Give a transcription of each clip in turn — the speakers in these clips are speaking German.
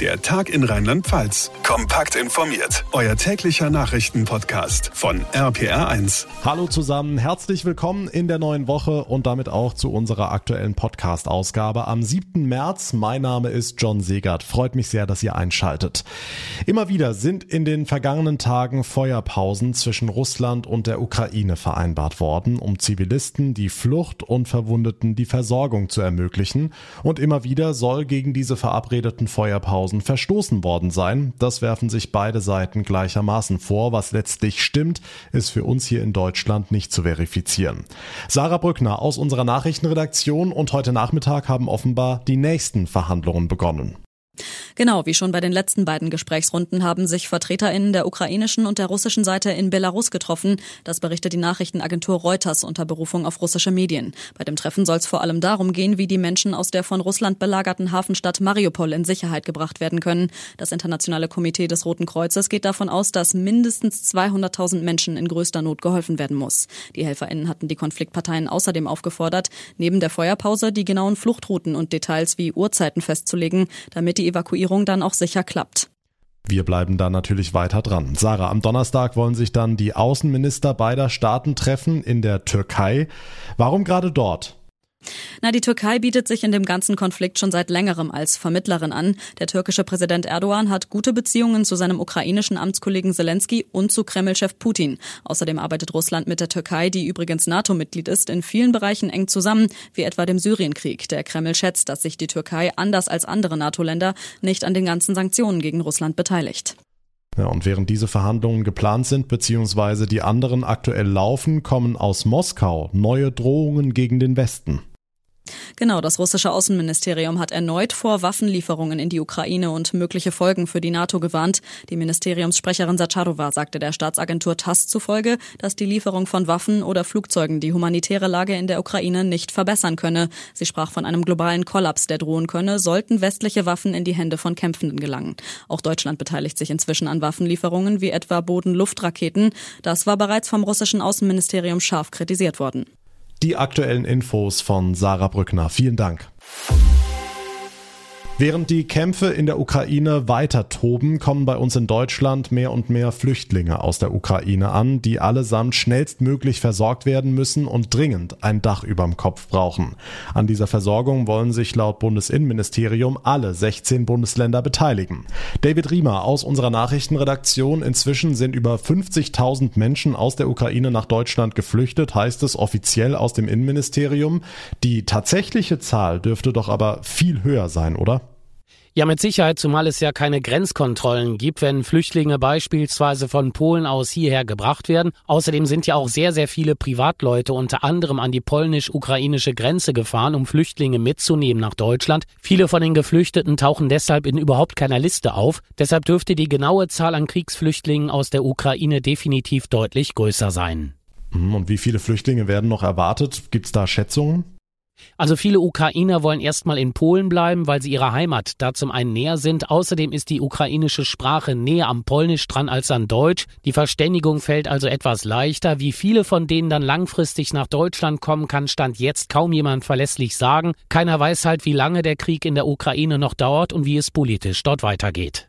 Der Tag in Rheinland-Pfalz. Kompakt informiert. Euer täglicher Nachrichtenpodcast von RPR1. Hallo zusammen, herzlich willkommen in der neuen Woche und damit auch zu unserer aktuellen Podcast-Ausgabe am 7. März. Mein Name ist John Segert. Freut mich sehr, dass ihr einschaltet. Immer wieder sind in den vergangenen Tagen Feuerpausen zwischen Russland und der Ukraine vereinbart worden, um Zivilisten die Flucht und Verwundeten die Versorgung zu ermöglichen. Und immer wieder soll gegen diese verabredeten Feuerpausen Sachsenhausen verstoßen worden sein. Das werfen sich beide Seiten gleichermaßen vor. Was letztlich stimmt, ist für uns hier in Deutschland nicht zu verifizieren. Sarah Brückner aus unserer Nachrichtenredaktion und heute Nachmittag haben offenbar die nächsten Verhandlungen begonnen. Genau, wie schon bei den letzten beiden Gesprächsrunden haben sich VertreterInnen der ukrainischen und der russischen Seite in Belarus getroffen. Das berichtet die Nachrichtenagentur Reuters unter Berufung auf russische Medien. Bei dem Treffen soll es vor allem darum gehen, wie die Menschen aus der von Russland belagerten Hafenstadt Mariupol in Sicherheit gebracht werden können. Das Internationale Komitee des Roten Kreuzes geht davon aus, dass mindestens 200.000 Menschen in größter Not geholfen werden muss. Die HelferInnen hatten die Konfliktparteien außerdem aufgefordert, neben der Feuerpause die genauen Fluchtrouten und Details wie Uhrzeiten festzulegen, damit die Evakuierung Evakuierung dann auch sicher klappt. Wir bleiben da natürlich weiter dran. Sarah, am Donnerstag wollen sich dann die Außenminister beider Staaten treffen in der Türkei. Warum gerade dort? Na, die Türkei bietet sich in dem ganzen Konflikt schon seit längerem als Vermittlerin an. Der türkische Präsident Erdogan hat gute Beziehungen zu seinem ukrainischen Amtskollegen Zelensky und zu Kremlchef Putin. Außerdem arbeitet Russland mit der Türkei, die übrigens NATO-Mitglied ist, in vielen Bereichen eng zusammen, wie etwa dem Syrienkrieg. Der Kreml schätzt, dass sich die Türkei anders als andere NATO-Länder nicht an den ganzen Sanktionen gegen Russland beteiligt. Ja, und während diese Verhandlungen geplant sind bzw. die anderen aktuell laufen, kommen aus Moskau neue Drohungen gegen den Westen. Genau, das russische Außenministerium hat erneut vor Waffenlieferungen in die Ukraine und mögliche Folgen für die NATO gewarnt. Die Ministeriumssprecherin Sacharova sagte der Staatsagentur TASS zufolge, dass die Lieferung von Waffen oder Flugzeugen die humanitäre Lage in der Ukraine nicht verbessern könne. Sie sprach von einem globalen Kollaps, der drohen könne, sollten westliche Waffen in die Hände von Kämpfenden gelangen. Auch Deutschland beteiligt sich inzwischen an Waffenlieferungen wie etwa Boden-Luft-Raketen. Das war bereits vom russischen Außenministerium scharf kritisiert worden. Die aktuellen Infos von Sarah Brückner. Vielen Dank. Während die Kämpfe in der Ukraine weiter toben, kommen bei uns in Deutschland mehr und mehr Flüchtlinge aus der Ukraine an, die allesamt schnellstmöglich versorgt werden müssen und dringend ein Dach überm Kopf brauchen. An dieser Versorgung wollen sich laut Bundesinnenministerium alle 16 Bundesländer beteiligen. David Riemer aus unserer Nachrichtenredaktion. Inzwischen sind über 50.000 Menschen aus der Ukraine nach Deutschland geflüchtet, heißt es offiziell aus dem Innenministerium. Die tatsächliche Zahl dürfte doch aber viel höher sein, oder? Ja, mit Sicherheit, zumal es ja keine Grenzkontrollen gibt, wenn Flüchtlinge beispielsweise von Polen aus hierher gebracht werden. Außerdem sind ja auch sehr, sehr viele Privatleute unter anderem an die polnisch-ukrainische Grenze gefahren, um Flüchtlinge mitzunehmen nach Deutschland. Viele von den Geflüchteten tauchen deshalb in überhaupt keiner Liste auf. Deshalb dürfte die genaue Zahl an Kriegsflüchtlingen aus der Ukraine definitiv deutlich größer sein. Hm, und wie viele Flüchtlinge werden noch erwartet? Gibt es da Schätzungen? Also viele Ukrainer wollen erstmal in Polen bleiben, weil sie ihrer Heimat da zum einen näher sind. Außerdem ist die ukrainische Sprache näher am Polnisch dran als an Deutsch. Die Verständigung fällt also etwas leichter. Wie viele von denen dann langfristig nach Deutschland kommen, kann Stand jetzt kaum jemand verlässlich sagen. Keiner weiß halt, wie lange der Krieg in der Ukraine noch dauert und wie es politisch dort weitergeht.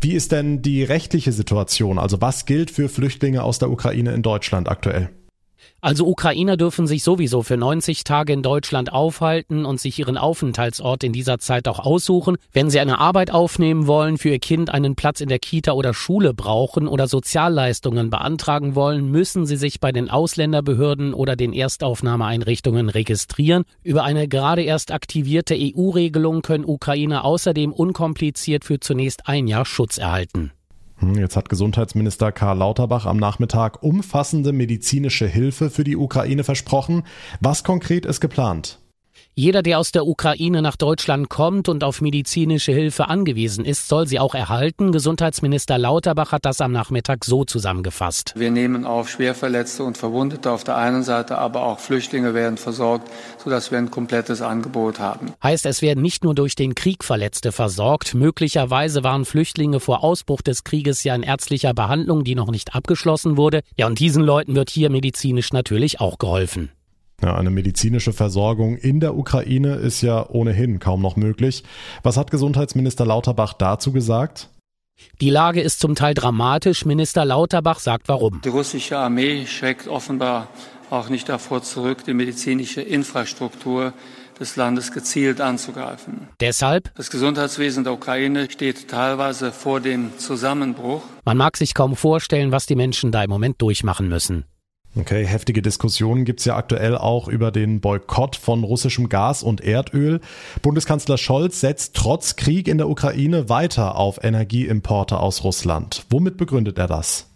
Wie ist denn die rechtliche Situation? Also was gilt für Flüchtlinge aus der Ukraine in Deutschland aktuell? Also Ukrainer dürfen sich sowieso für 90 Tage in Deutschland aufhalten und sich ihren Aufenthaltsort in dieser Zeit auch aussuchen. Wenn sie eine Arbeit aufnehmen wollen, für ihr Kind einen Platz in der Kita oder Schule brauchen oder Sozialleistungen beantragen wollen, müssen sie sich bei den Ausländerbehörden oder den Erstaufnahmeeinrichtungen registrieren. Über eine gerade erst aktivierte EU-Regelung können Ukrainer außerdem unkompliziert für zunächst ein Jahr Schutz erhalten. Hm, jetzt hat Gesundheitsminister Karl Lauterbach am Nachmittag umfassende medizinische Hilfe für die Ukraine versprochen. Was konkret ist geplant? Jeder, der aus der Ukraine nach Deutschland kommt und auf medizinische Hilfe angewiesen ist, soll sie auch erhalten. Gesundheitsminister Lauterbach hat das am Nachmittag so zusammengefasst. Wir nehmen auf Schwerverletzte und Verwundete auf der einen Seite, aber auch Flüchtlinge werden versorgt, sodass wir ein komplettes Angebot haben. Heißt, es werden nicht nur durch den Krieg Verletzte versorgt. Möglicherweise waren Flüchtlinge vor Ausbruch des Krieges ja in ärztlicher Behandlung, die noch nicht abgeschlossen wurde. Ja, und diesen Leuten wird hier medizinisch natürlich auch geholfen. Ja, eine medizinische Versorgung in der Ukraine ist ja ohnehin kaum noch möglich. Was hat Gesundheitsminister Lauterbach dazu gesagt? Die Lage ist zum Teil dramatisch. Minister Lauterbach sagt warum. Die russische Armee schreckt offenbar auch nicht davor zurück, die medizinische Infrastruktur des Landes gezielt anzugreifen. Deshalb? Das Gesundheitswesen der Ukraine steht teilweise vor dem Zusammenbruch. Man mag sich kaum vorstellen, was die Menschen da im Moment durchmachen müssen. Okay, heftige Diskussionen gibt's ja aktuell auch über den Boykott von russischem Gas und Erdöl. Bundeskanzler Scholz setzt trotz Krieg in der Ukraine weiter auf Energieimporte aus Russland. Womit begründet er das?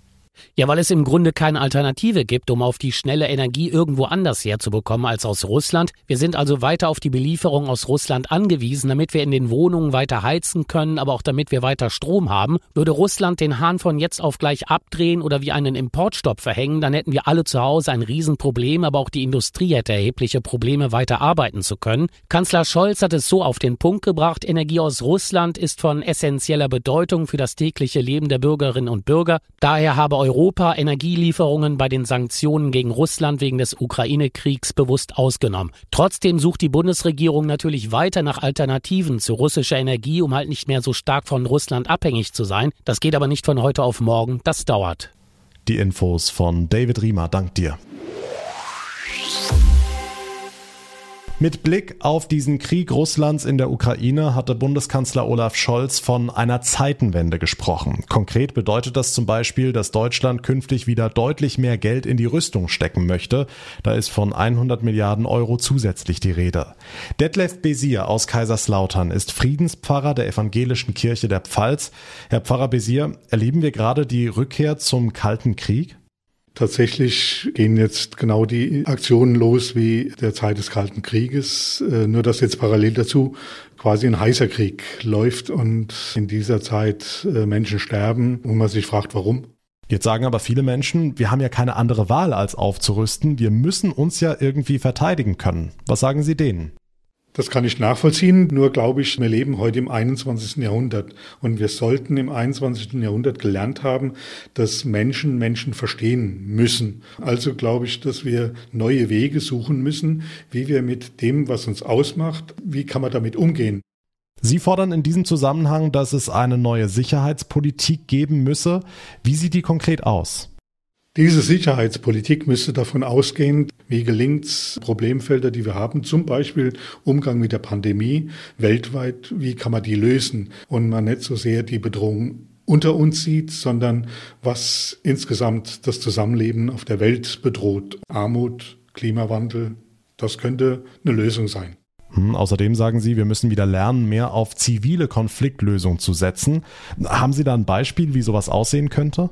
Ja, weil es im Grunde keine Alternative gibt, um auf die schnelle Energie irgendwo anders herzubekommen als aus Russland. Wir sind also weiter auf die Belieferung aus Russland angewiesen, damit wir in den Wohnungen weiter heizen können, aber auch damit wir weiter Strom haben. Würde Russland den Hahn von jetzt auf gleich abdrehen oder wie einen Importstopp verhängen, dann hätten wir alle zu Hause ein Riesenproblem, aber auch die Industrie hätte erhebliche Probleme, weiter arbeiten zu können. Kanzler Scholz hat es so auf den Punkt gebracht, Energie aus Russland ist von essentieller Bedeutung für das tägliche Leben der Bürgerinnen und Bürger. Daher habe Europa Energielieferungen bei den Sanktionen gegen Russland wegen des Ukraine-Kriegs bewusst ausgenommen. Trotzdem sucht die Bundesregierung natürlich weiter nach Alternativen zu russischer Energie, um halt nicht mehr so stark von Russland abhängig zu sein. Das geht aber nicht von heute auf morgen, das dauert. Die Infos von David Riemer, dank dir. Mit Blick auf diesen Krieg Russlands in der Ukraine hatte Bundeskanzler Olaf Scholz von einer Zeitenwende gesprochen. Konkret bedeutet das zum Beispiel, dass Deutschland künftig wieder deutlich mehr Geld in die Rüstung stecken möchte. Da ist von 100 Milliarden Euro zusätzlich die Rede. Detlef Besir aus Kaiserslautern ist Friedenspfarrer der evangelischen Kirche der Pfalz. Herr Pfarrer Besir, erleben wir gerade die Rückkehr zum Kalten Krieg? Tatsächlich gehen jetzt genau die Aktionen los wie der Zeit des Kalten Krieges, äh, nur dass jetzt parallel dazu quasi ein heißer Krieg läuft und in dieser Zeit äh, Menschen sterben und man sich fragt, warum. Jetzt sagen aber viele Menschen, wir haben ja keine andere Wahl als aufzurüsten, wir müssen uns ja irgendwie verteidigen können. Was sagen Sie denen? Das kann ich nachvollziehen, nur glaube ich, wir leben heute im 21. Jahrhundert und wir sollten im 21. Jahrhundert gelernt haben, dass Menschen Menschen verstehen müssen. Also glaube ich, dass wir neue Wege suchen müssen, wie wir mit dem, was uns ausmacht, wie kann man damit umgehen. Sie fordern in diesem Zusammenhang, dass es eine neue Sicherheitspolitik geben müsse. Wie sieht die konkret aus? Diese Sicherheitspolitik müsste davon ausgehen, wie gelingt es, Problemfelder, die wir haben, zum Beispiel Umgang mit der Pandemie weltweit, wie kann man die lösen und man nicht so sehr die Bedrohung unter uns sieht, sondern was insgesamt das Zusammenleben auf der Welt bedroht. Armut, Klimawandel, das könnte eine Lösung sein. Hm, außerdem sagen Sie, wir müssen wieder lernen, mehr auf zivile Konfliktlösung zu setzen. Haben Sie da ein Beispiel, wie sowas aussehen könnte?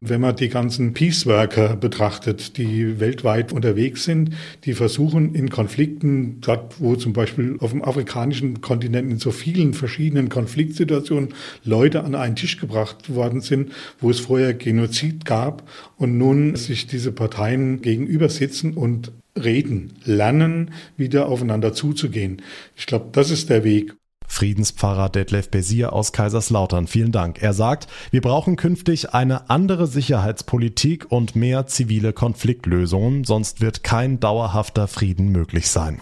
Wenn man die ganzen Peaceworker betrachtet, die weltweit unterwegs sind, die versuchen in Konflikten, dort wo zum Beispiel auf dem afrikanischen Kontinent in so vielen verschiedenen Konfliktsituationen Leute an einen Tisch gebracht worden sind, wo es vorher Genozid gab und nun sich diese Parteien gegenüber sitzen und reden, lernen, wieder aufeinander zuzugehen. Ich glaube, das ist der Weg. Friedenspfarrer Detlef Besir aus Kaiserslautern. Vielen Dank. Er sagt, wir brauchen künftig eine andere Sicherheitspolitik und mehr zivile Konfliktlösungen, sonst wird kein dauerhafter Frieden möglich sein.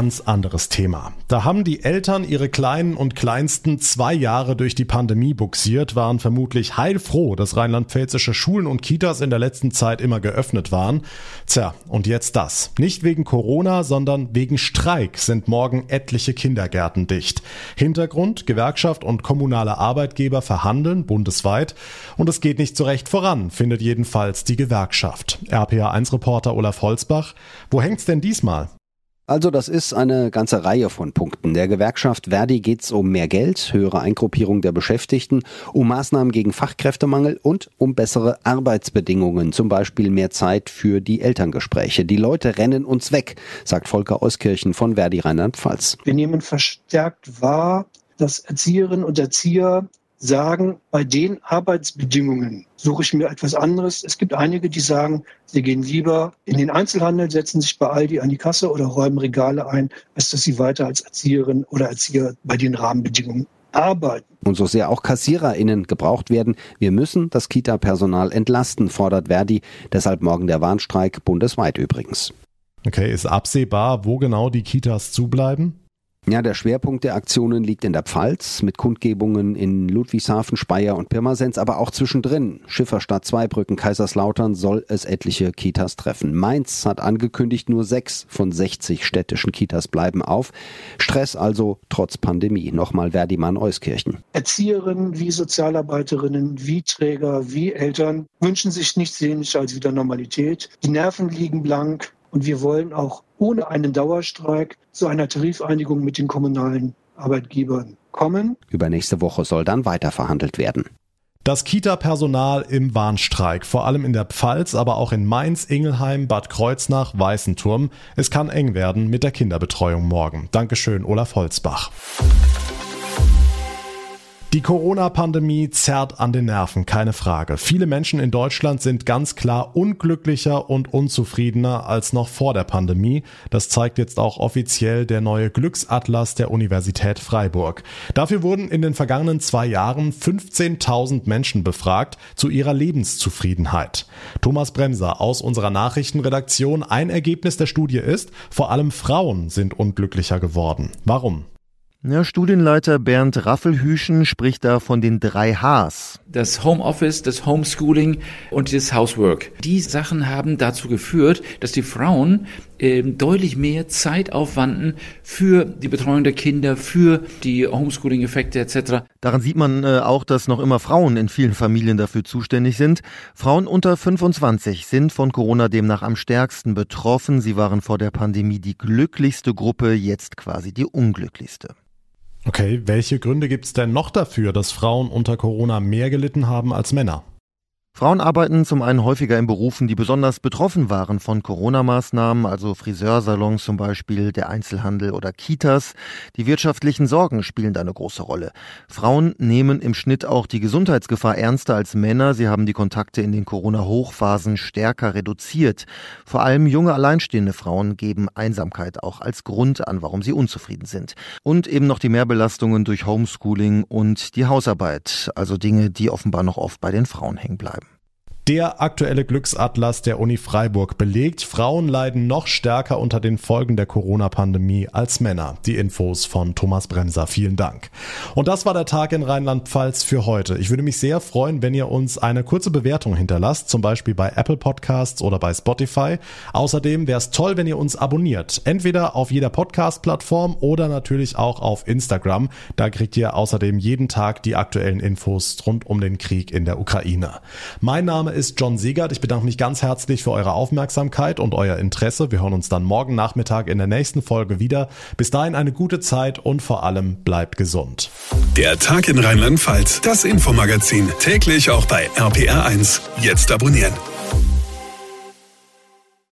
Ganz anderes Thema. Da haben die Eltern ihre Kleinen und Kleinsten zwei Jahre durch die Pandemie buxiert, waren vermutlich heilfroh, dass rheinland-pfälzische Schulen und Kitas in der letzten Zeit immer geöffnet waren. Tja, und jetzt das. Nicht wegen Corona, sondern wegen Streik sind morgen etliche Kindergärten dicht. Hintergrund, Gewerkschaft und kommunale Arbeitgeber verhandeln bundesweit und es geht nicht so recht voran, findet jedenfalls die Gewerkschaft. RPA1-Reporter Olaf Holzbach, wo hängt's denn diesmal? Also das ist eine ganze Reihe von Punkten. Der Gewerkschaft Verdi geht es um mehr Geld, höhere Eingruppierung der Beschäftigten, um Maßnahmen gegen Fachkräftemangel und um bessere Arbeitsbedingungen, zum Beispiel mehr Zeit für die Elterngespräche. Die Leute rennen uns weg, sagt Volker Euskirchen von Verdi Rheinland-Pfalz. Wir nehmen verstärkt wahr, dass Erzieherinnen und Erzieher sagen, bei den Arbeitsbedingungen suche ich mir etwas anderes. Es gibt einige, die sagen, sie gehen lieber in den Einzelhandel, setzen sich bei Aldi an die Kasse oder räumen Regale ein, als dass sie weiter als Erzieherin oder Erzieher bei den Rahmenbedingungen arbeiten. Und so sehr auch KassiererInnen gebraucht werden, wir müssen das Kita-Personal entlasten, fordert Verdi. Deshalb morgen der Warnstreik, bundesweit übrigens. Okay, ist absehbar, wo genau die Kitas zubleiben? Ja, der Schwerpunkt der Aktionen liegt in der Pfalz mit Kundgebungen in Ludwigshafen, Speyer und Pirmasens, aber auch zwischendrin. Schifferstadt, Zweibrücken, Kaiserslautern soll es etliche Kitas treffen. Mainz hat angekündigt, nur sechs von 60 städtischen Kitas bleiben auf. Stress also trotz Pandemie. Nochmal Verdimann Euskirchen. Erzieherinnen wie Sozialarbeiterinnen, wie Träger, wie Eltern wünschen sich nichts sehnlicher als wieder Normalität. Die Nerven liegen blank. Und wir wollen auch ohne einen Dauerstreik zu einer Tarifeinigung mit den kommunalen Arbeitgebern kommen. Übernächste Woche soll dann weiter verhandelt werden. Das Kita-Personal im Warnstreik, vor allem in der Pfalz, aber auch in Mainz, Ingelheim, Bad Kreuznach, Weißenturm. Es kann eng werden mit der Kinderbetreuung morgen. Dankeschön, Olaf Holzbach. Die Corona-Pandemie zerrt an den Nerven, keine Frage. Viele Menschen in Deutschland sind ganz klar unglücklicher und unzufriedener als noch vor der Pandemie. Das zeigt jetzt auch offiziell der neue Glücksatlas der Universität Freiburg. Dafür wurden in den vergangenen zwei Jahren 15.000 Menschen befragt zu ihrer Lebenszufriedenheit. Thomas Bremser aus unserer Nachrichtenredaktion. Ein Ergebnis der Studie ist, vor allem Frauen sind unglücklicher geworden. Warum? Ja, Studienleiter Bernd Raffelhüschen spricht da von den drei Hs. Das Homeoffice, das Homeschooling und das Housework. Die Sachen haben dazu geführt, dass die Frauen äh, deutlich mehr Zeit aufwanden für die Betreuung der Kinder, für die Homeschooling-Effekte etc. Daran sieht man äh, auch, dass noch immer Frauen in vielen Familien dafür zuständig sind. Frauen unter 25 sind von Corona demnach am stärksten betroffen. Sie waren vor der Pandemie die glücklichste Gruppe, jetzt quasi die unglücklichste. Okay, welche Gründe gibt es denn noch dafür, dass Frauen unter Corona mehr gelitten haben als Männer? Frauen arbeiten zum einen häufiger in Berufen, die besonders betroffen waren von Corona-Maßnahmen, also Friseursalons zum Beispiel, der Einzelhandel oder Kitas. Die wirtschaftlichen Sorgen spielen da eine große Rolle. Frauen nehmen im Schnitt auch die Gesundheitsgefahr ernster als Männer. Sie haben die Kontakte in den Corona-Hochphasen stärker reduziert. Vor allem junge alleinstehende Frauen geben Einsamkeit auch als Grund an, warum sie unzufrieden sind. Und eben noch die Mehrbelastungen durch Homeschooling und die Hausarbeit, also Dinge, die offenbar noch oft bei den Frauen hängen bleiben. Der aktuelle Glücksatlas der Uni Freiburg belegt, Frauen leiden noch stärker unter den Folgen der Corona-Pandemie als Männer. Die Infos von Thomas Bremser. Vielen Dank. Und das war der Tag in Rheinland-Pfalz für heute. Ich würde mich sehr freuen, wenn ihr uns eine kurze Bewertung hinterlasst, zum Beispiel bei Apple Podcasts oder bei Spotify. Außerdem wäre es toll, wenn ihr uns abonniert. Entweder auf jeder Podcast-Plattform oder natürlich auch auf Instagram. Da kriegt ihr außerdem jeden Tag die aktuellen Infos rund um den Krieg in der Ukraine. Mein Name ist ist John Siegert. Ich bedanke mich ganz herzlich für eure Aufmerksamkeit und euer Interesse. Wir hören uns dann morgen Nachmittag in der nächsten Folge wieder. Bis dahin eine gute Zeit und vor allem bleibt gesund. Der Tag in Rheinland-Pfalz, das Infomagazin, täglich auch bei RPR1. Jetzt abonnieren.